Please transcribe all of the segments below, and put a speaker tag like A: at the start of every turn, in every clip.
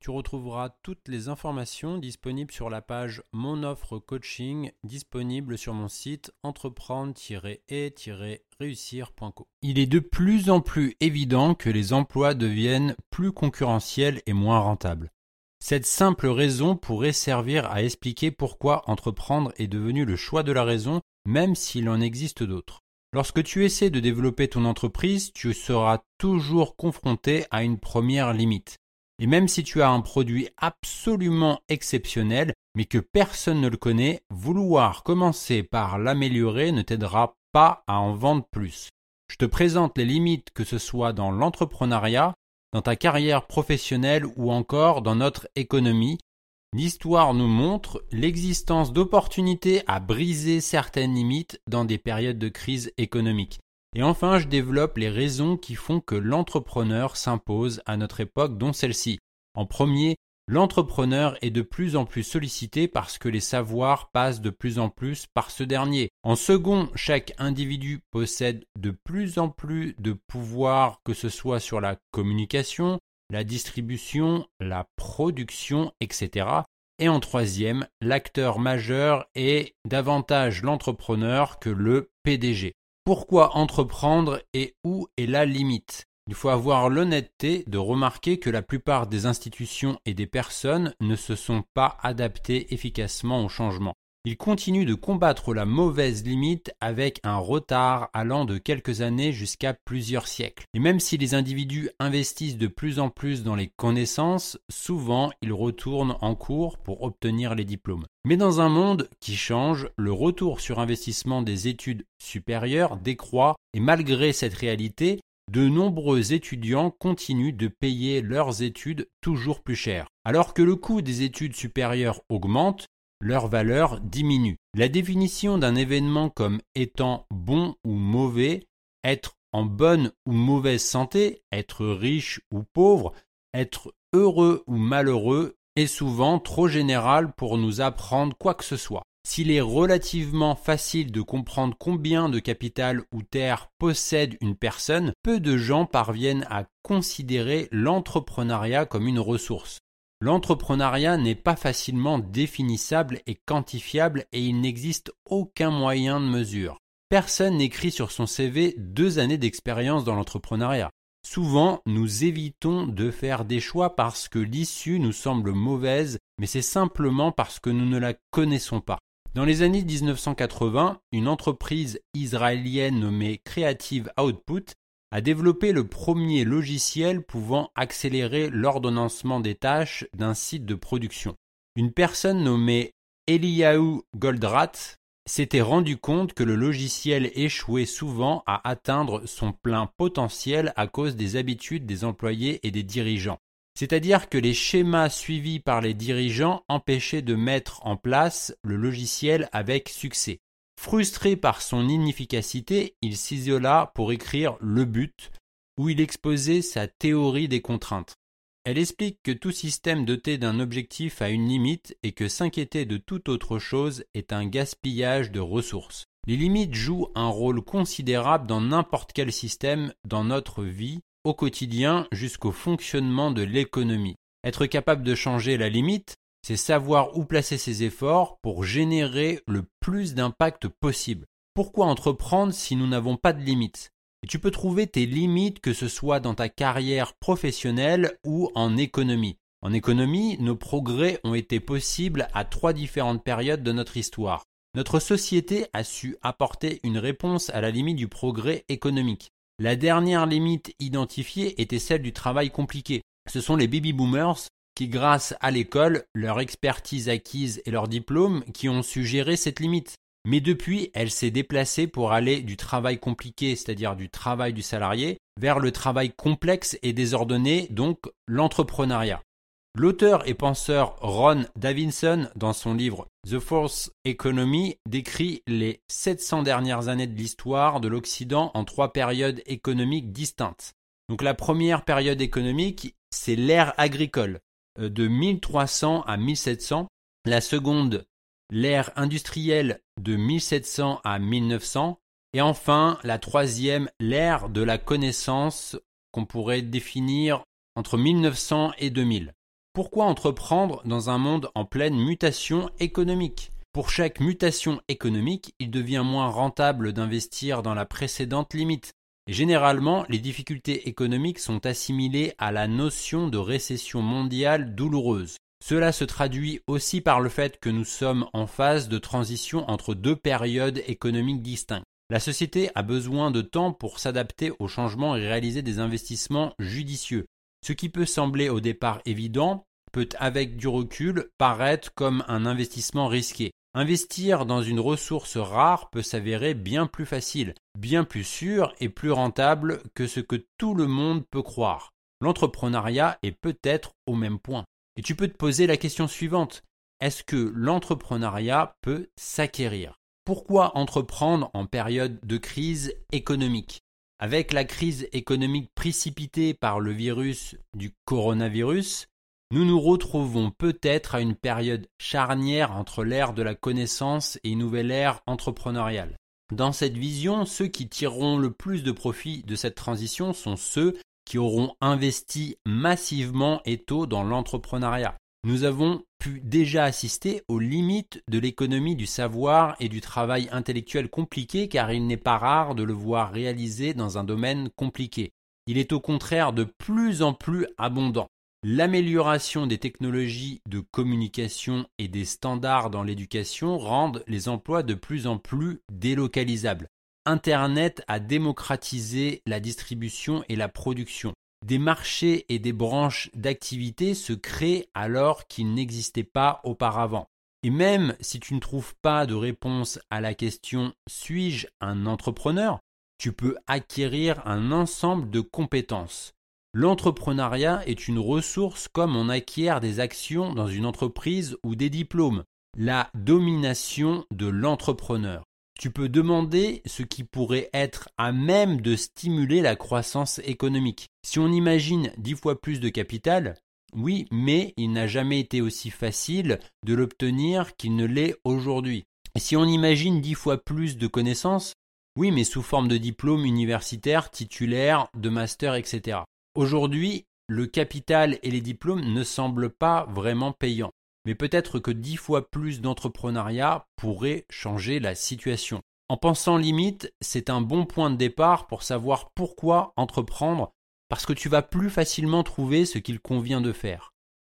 A: Tu retrouveras toutes les informations disponibles sur la page Mon offre coaching disponible sur mon site entreprendre-et-réussir.co. Il est de plus en plus évident que les emplois deviennent plus concurrentiels et moins rentables. Cette simple raison pourrait servir à expliquer pourquoi entreprendre est devenu le choix de la raison, même s'il en existe d'autres. Lorsque tu essaies de développer ton entreprise, tu seras toujours confronté à une première limite. Et même si tu as un produit absolument exceptionnel, mais que personne ne le connaît, vouloir commencer par l'améliorer ne t'aidera pas à en vendre plus. Je te présente les limites que ce soit dans l'entrepreneuriat, dans ta carrière professionnelle ou encore dans notre économie. L'histoire nous montre l'existence d'opportunités à briser certaines limites dans des périodes de crise économique. Et enfin, je développe les raisons qui font que l'entrepreneur s'impose à notre époque, dont celle-ci. En premier, l'entrepreneur est de plus en plus sollicité parce que les savoirs passent de plus en plus par ce dernier. En second, chaque individu possède de plus en plus de pouvoir, que ce soit sur la communication, la distribution, la production, etc. Et en troisième, l'acteur majeur est davantage l'entrepreneur que le PDG. Pourquoi entreprendre et où est la limite Il faut avoir l'honnêteté de remarquer que la plupart des institutions et des personnes ne se sont pas adaptées efficacement au changement. Ils continuent de combattre la mauvaise limite avec un retard allant de quelques années jusqu'à plusieurs siècles. Et même si les individus investissent de plus en plus dans les connaissances, souvent ils retournent en cours pour obtenir les diplômes. Mais dans un monde qui change, le retour sur investissement des études supérieures décroît et malgré cette réalité, de nombreux étudiants continuent de payer leurs études toujours plus cher. Alors que le coût des études supérieures augmente, leur valeur diminue. La définition d'un événement comme étant bon ou mauvais, être en bonne ou mauvaise santé, être riche ou pauvre, être heureux ou malheureux est souvent trop générale pour nous apprendre quoi que ce soit. S'il est relativement facile de comprendre combien de capital ou terre possède une personne, peu de gens parviennent à considérer l'entrepreneuriat comme une ressource. L'entrepreneuriat n'est pas facilement définissable et quantifiable et il n'existe aucun moyen de mesure. Personne n'écrit sur son CV deux années d'expérience dans l'entrepreneuriat. Souvent, nous évitons de faire des choix parce que l'issue nous semble mauvaise, mais c'est simplement parce que nous ne la connaissons pas. Dans les années 1980, une entreprise israélienne nommée Creative Output a développé le premier logiciel pouvant accélérer l'ordonnancement des tâches d'un site de production. Une personne nommée Eliyahu Goldratt s'était rendu compte que le logiciel échouait souvent à atteindre son plein potentiel à cause des habitudes des employés et des dirigeants. C'est-à-dire que les schémas suivis par les dirigeants empêchaient de mettre en place le logiciel avec succès. Frustré par son inefficacité, il s'isola pour écrire Le but, où il exposait sa théorie des contraintes. Elle explique que tout système doté d'un objectif a une limite et que s'inquiéter de toute autre chose est un gaspillage de ressources. Les limites jouent un rôle considérable dans n'importe quel système dans notre vie, au quotidien jusqu'au fonctionnement de l'économie. Être capable de changer la limite, c'est savoir où placer ses efforts pour générer le plus d'impact possible. Pourquoi entreprendre si nous n'avons pas de limites? Et tu peux trouver tes limites que ce soit dans ta carrière professionnelle ou en économie. En économie, nos progrès ont été possibles à trois différentes périodes de notre histoire. Notre société a su apporter une réponse à la limite du progrès économique. La dernière limite identifiée était celle du travail compliqué. Ce sont les baby boomers qui, grâce à l'école, leur expertise acquise et leur diplôme, qui ont su gérer cette limite. Mais depuis, elle s'est déplacée pour aller du travail compliqué, c'est-à-dire du travail du salarié, vers le travail complexe et désordonné, donc l'entrepreneuriat. L'auteur et penseur Ron Davidson, dans son livre The Fourth Economy, décrit les 700 dernières années de l'histoire de l'Occident en trois périodes économiques distinctes. Donc la première période économique, c'est l'ère agricole, de 1300 à 1700. La seconde, l'ère industrielle, de 1700 à 1900. Et enfin, la troisième, l'ère de la connaissance, qu'on pourrait définir entre 1900 et 2000. Pourquoi entreprendre dans un monde en pleine mutation économique? Pour chaque mutation économique, il devient moins rentable d'investir dans la précédente limite. Généralement, les difficultés économiques sont assimilées à la notion de récession mondiale douloureuse. Cela se traduit aussi par le fait que nous sommes en phase de transition entre deux périodes économiques distinctes. La société a besoin de temps pour s'adapter aux changements et réaliser des investissements judicieux. Ce qui peut sembler au départ évident peut avec du recul paraître comme un investissement risqué. Investir dans une ressource rare peut s'avérer bien plus facile, bien plus sûr et plus rentable que ce que tout le monde peut croire. L'entrepreneuriat est peut-être au même point. Et tu peux te poser la question suivante. Est-ce que l'entrepreneuriat peut s'acquérir? Pourquoi entreprendre en période de crise économique? Avec la crise économique précipitée par le virus du coronavirus, nous nous retrouvons peut-être à une période charnière entre l'ère de la connaissance et une nouvelle ère entrepreneuriale. Dans cette vision, ceux qui tireront le plus de profit de cette transition sont ceux qui auront investi massivement et tôt dans l'entrepreneuriat. Nous avons pu déjà assister aux limites de l'économie du savoir et du travail intellectuel compliqué car il n'est pas rare de le voir réalisé dans un domaine compliqué. Il est au contraire de plus en plus abondant. L'amélioration des technologies de communication et des standards dans l'éducation rendent les emplois de plus en plus délocalisables. Internet a démocratisé la distribution et la production. Des marchés et des branches d'activité se créent alors qu'ils n'existaient pas auparavant. Et même si tu ne trouves pas de réponse à la question suis-je un entrepreneur, tu peux acquérir un ensemble de compétences. L'entrepreneuriat est une ressource comme on acquiert des actions dans une entreprise ou des diplômes. La domination de l'entrepreneur. Tu peux demander ce qui pourrait être à même de stimuler la croissance économique. Si on imagine dix fois plus de capital, oui, mais il n'a jamais été aussi facile de l'obtenir qu'il ne l'est aujourd'hui. Si on imagine dix fois plus de connaissances, oui, mais sous forme de diplôme universitaire, titulaire, de master, etc. Aujourd'hui, le capital et les diplômes ne semblent pas vraiment payants, mais peut-être que dix fois plus d'entrepreneuriat pourrait changer la situation. En pensant limite, c'est un bon point de départ pour savoir pourquoi entreprendre, parce que tu vas plus facilement trouver ce qu'il convient de faire.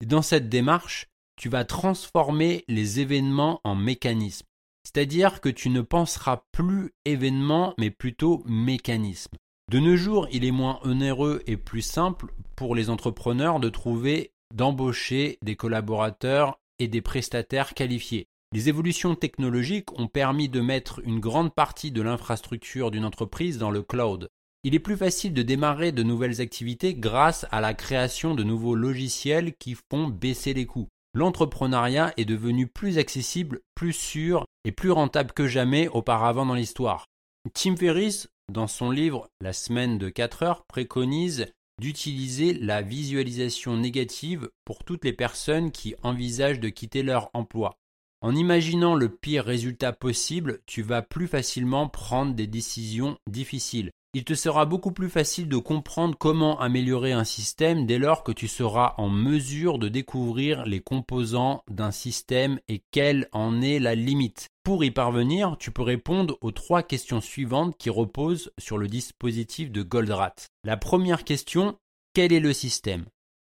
A: Et dans cette démarche, tu vas transformer les événements en mécanismes. C'est-à-dire que tu ne penseras plus événement, mais plutôt mécanisme. De nos jours, il est moins onéreux et plus simple pour les entrepreneurs de trouver, d'embaucher des collaborateurs et des prestataires qualifiés. Les évolutions technologiques ont permis de mettre une grande partie de l'infrastructure d'une entreprise dans le cloud. Il est plus facile de démarrer de nouvelles activités grâce à la création de nouveaux logiciels qui font baisser les coûts. L'entrepreneuriat est devenu plus accessible, plus sûr et plus rentable que jamais auparavant dans l'histoire. Tim Ferriss dans son livre La semaine de 4 heures, préconise d'utiliser la visualisation négative pour toutes les personnes qui envisagent de quitter leur emploi. En imaginant le pire résultat possible, tu vas plus facilement prendre des décisions difficiles. Il te sera beaucoup plus facile de comprendre comment améliorer un système dès lors que tu seras en mesure de découvrir les composants d'un système et quelle en est la limite. Pour y parvenir, tu peux répondre aux trois questions suivantes qui reposent sur le dispositif de Goldratt. La première question, quel est le système?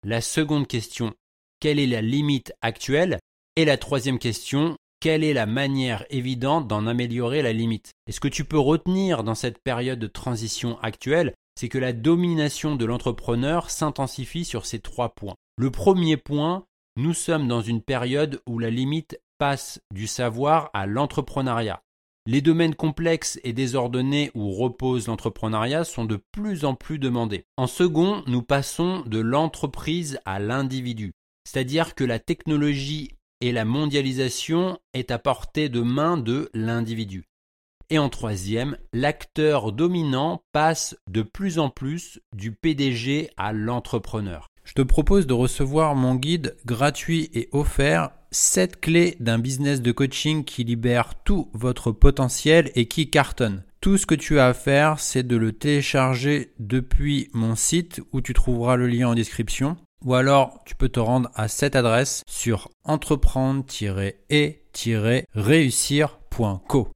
A: La seconde question, quelle est la limite actuelle? Et la troisième question, quelle est la manière évidente d'en améliorer la limite? Et ce que tu peux retenir dans cette période de transition actuelle, c'est que la domination de l'entrepreneur s'intensifie sur ces trois points. Le premier point, nous sommes dans une période où la limite passe du savoir à l'entrepreneuriat. Les domaines complexes et désordonnés où repose l'entrepreneuriat sont de plus en plus demandés. En second, nous passons de l'entreprise à l'individu, c'est-à-dire que la technologie et la mondialisation est à portée de main de l'individu. Et en troisième, l'acteur dominant passe de plus en plus du PDG à l'entrepreneur.
B: Je te propose de recevoir mon guide gratuit et offert 7 clés d'un business de coaching qui libère tout votre potentiel et qui cartonne. Tout ce que tu as à faire, c'est de le télécharger depuis mon site où tu trouveras le lien en description. Ou alors, tu peux te rendre à cette adresse sur entreprendre-et-réussir.co.